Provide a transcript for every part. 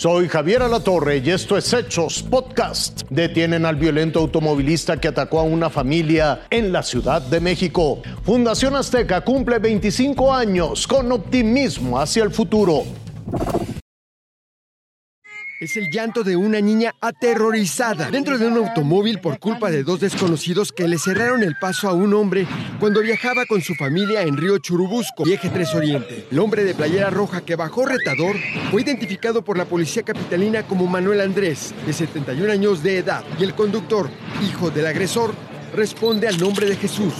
Soy Javier Alatorre y esto es Hechos Podcast. Detienen al violento automovilista que atacó a una familia en la Ciudad de México. Fundación Azteca cumple 25 años con optimismo hacia el futuro. Es el llanto de una niña aterrorizada dentro de un automóvil por culpa de dos desconocidos que le cerraron el paso a un hombre cuando viajaba con su familia en Río Churubusco, Eje 3 Oriente. El hombre de playera roja que bajó retador fue identificado por la policía capitalina como Manuel Andrés, de 71 años de edad, y el conductor, hijo del agresor, responde al nombre de Jesús.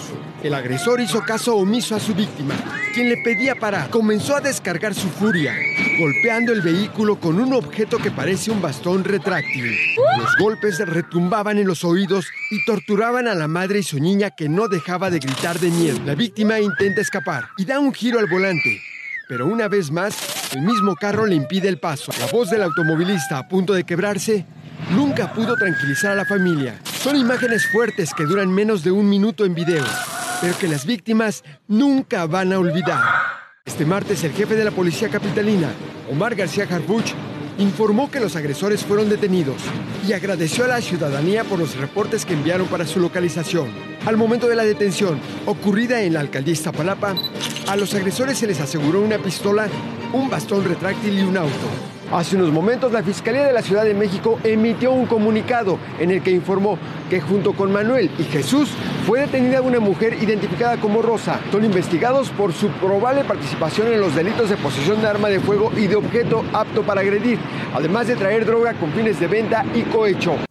El agresor hizo caso omiso a su víctima, quien le pedía parar. Comenzó a descargar su furia, golpeando el vehículo con un objeto que parece un bastón retráctil. Los golpes retumbaban en los oídos y torturaban a la madre y su niña que no dejaba de gritar de miedo. La víctima intenta escapar y da un giro al volante, pero una vez más, el mismo carro le impide el paso. La voz del automovilista a punto de quebrarse nunca pudo tranquilizar a la familia. Son imágenes fuertes que duran menos de un minuto en video pero que las víctimas nunca van a olvidar. Este martes el jefe de la policía capitalina, Omar García Harbuch, informó que los agresores fueron detenidos y agradeció a la ciudadanía por los reportes que enviaron para su localización. Al momento de la detención, ocurrida en la alcaldía Iztapalapa, a los agresores se les aseguró una pistola, un bastón retráctil y un auto. Hace unos momentos la Fiscalía de la Ciudad de México emitió un comunicado en el que informó que junto con Manuel y Jesús fue detenida una mujer identificada como Rosa. Son investigados por su probable participación en los delitos de posesión de arma de fuego y de objeto apto para agredir, además de traer droga con fines de venta y cohecho.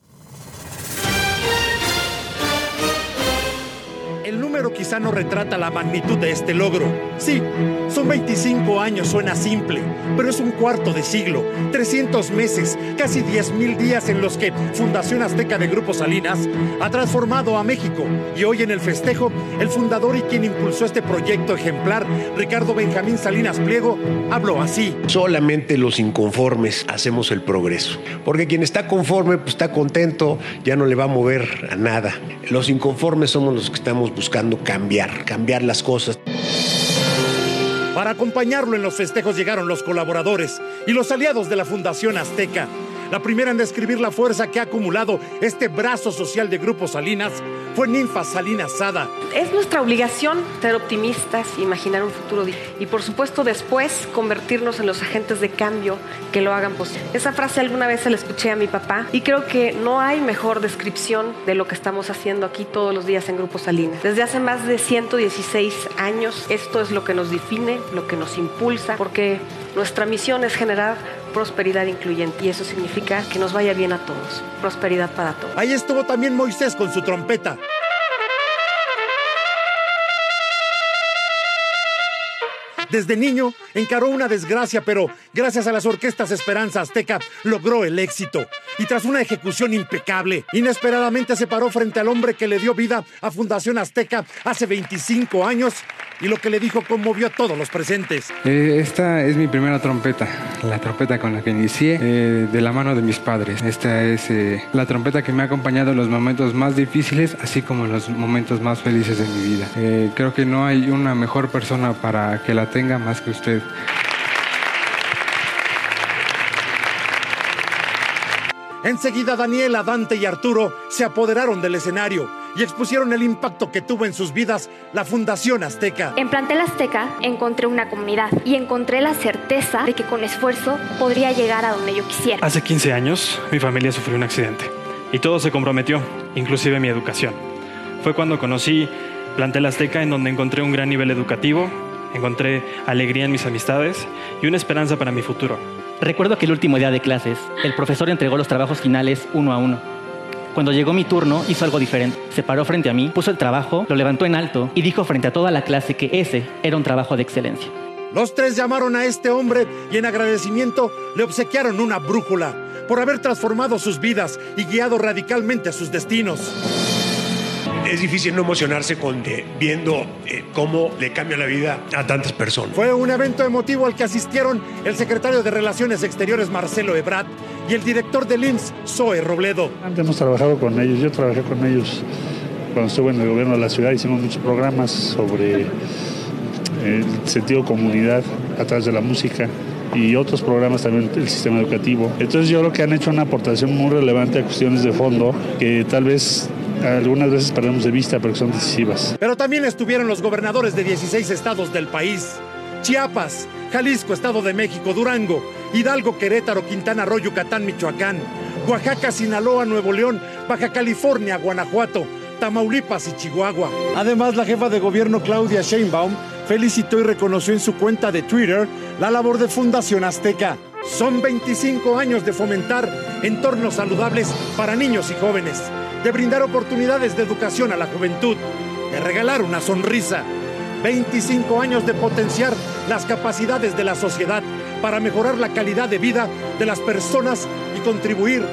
Quizá no retrata la magnitud de este logro. Sí, son 25 años, suena simple, pero es un cuarto de siglo, 300 meses, casi 10.000 días en los que Fundación Azteca de Grupo Salinas ha transformado a México. Y hoy en el festejo, el fundador y quien impulsó este proyecto ejemplar, Ricardo Benjamín Salinas Pliego, habló así. Solamente los inconformes hacemos el progreso, porque quien está conforme, pues está contento, ya no le va a mover a nada. Los inconformes somos los que estamos buscando cambiar, cambiar las cosas. Para acompañarlo en los festejos llegaron los colaboradores y los aliados de la Fundación Azteca la primera en describir la fuerza que ha acumulado este brazo social de Grupo Salinas fue Ninfa Salinas Sada. Es nuestra obligación ser optimistas, imaginar un futuro y por supuesto después convertirnos en los agentes de cambio que lo hagan posible. Esa frase alguna vez se la escuché a mi papá y creo que no hay mejor descripción de lo que estamos haciendo aquí todos los días en Grupo Salinas. Desde hace más de 116 años esto es lo que nos define, lo que nos impulsa, porque nuestra misión es generar prosperidad incluyente y eso significa que nos vaya bien a todos, prosperidad para todos. Ahí estuvo también Moisés con su trompeta. Desde niño encaró una desgracia, pero gracias a las orquestas Esperanza Azteca logró el éxito. Y tras una ejecución impecable, inesperadamente se paró frente al hombre que le dio vida a Fundación Azteca hace 25 años y lo que le dijo conmovió a todos los presentes. Eh, esta es mi primera trompeta, la trompeta con la que inicié eh, de la mano de mis padres. Esta es eh, la trompeta que me ha acompañado en los momentos más difíciles, así como en los momentos más felices de mi vida. creo que no hay una mejor persona para que la tenga más que usted. Enseguida Daniela, Dante y Arturo se apoderaron del escenario y expusieron el impacto que tuvo en sus vidas la Fundación Azteca. En Plantel Azteca encontré una comunidad y encontré la certeza de que con esfuerzo podría llegar a donde yo quisiera. Hace 15 años mi familia sufrió un accidente y todo se comprometió, inclusive mi educación. Fue cuando conocí Plantel Azteca en donde encontré un gran nivel educativo, encontré alegría en mis amistades y una esperanza para mi futuro. Recuerdo que el último día de clases, el profesor entregó los trabajos finales uno a uno. Cuando llegó mi turno, hizo algo diferente. Se paró frente a mí, puso el trabajo, lo levantó en alto y dijo frente a toda la clase que ese era un trabajo de excelencia. Los tres llamaron a este hombre y en agradecimiento le obsequiaron una brújula por haber transformado sus vidas y guiado radicalmente sus destinos es difícil no emocionarse con, eh, viendo eh, cómo le cambia la vida a tantas personas. Fue un evento emotivo al que asistieron el secretario de Relaciones Exteriores Marcelo Ebrard y el director del IMSS, Zoe Robledo. Antes hemos trabajado con ellos, yo trabajé con ellos cuando estuve en el gobierno de la ciudad, hicimos muchos programas sobre el sentido comunidad a través de la música y otros programas también del sistema educativo. Entonces yo creo que han hecho una aportación muy relevante a cuestiones de fondo que tal vez algunas veces perdemos de vista, pero son decisivas. Pero también estuvieron los gobernadores de 16 estados del país. Chiapas, Jalisco, Estado de México, Durango, Hidalgo, Querétaro, Quintana Roo, Yucatán, Michoacán, Oaxaca, Sinaloa, Nuevo León, Baja California, Guanajuato, Tamaulipas y Chihuahua. Además, la jefa de gobierno Claudia Sheinbaum felicitó y reconoció en su cuenta de Twitter la labor de Fundación Azteca. Son 25 años de fomentar entornos saludables para niños y jóvenes, de brindar oportunidades de educación a la juventud, de regalar una sonrisa. 25 años de potenciar las capacidades de la sociedad para mejorar la calidad de vida de las personas y contribuir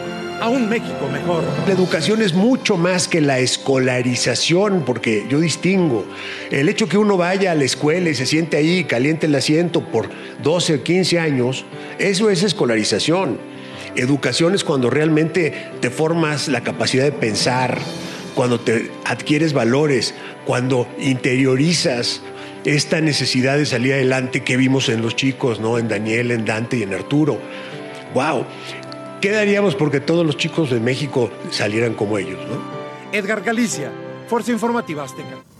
a un México mejor. La educación es mucho más que la escolarización, porque yo distingo. El hecho que uno vaya a la escuela y se siente ahí, caliente el asiento por 12 o 15 años, eso es escolarización. Educación es cuando realmente te formas la capacidad de pensar, cuando te adquieres valores, cuando interiorizas esta necesidad de salir adelante que vimos en los chicos, ¿no? En Daniel, en Dante y en Arturo. ¡Wow! ¿Qué daríamos porque todos los chicos de México salieran como ellos, ¿no? Edgar Galicia, Fuerza Informativa Azteca.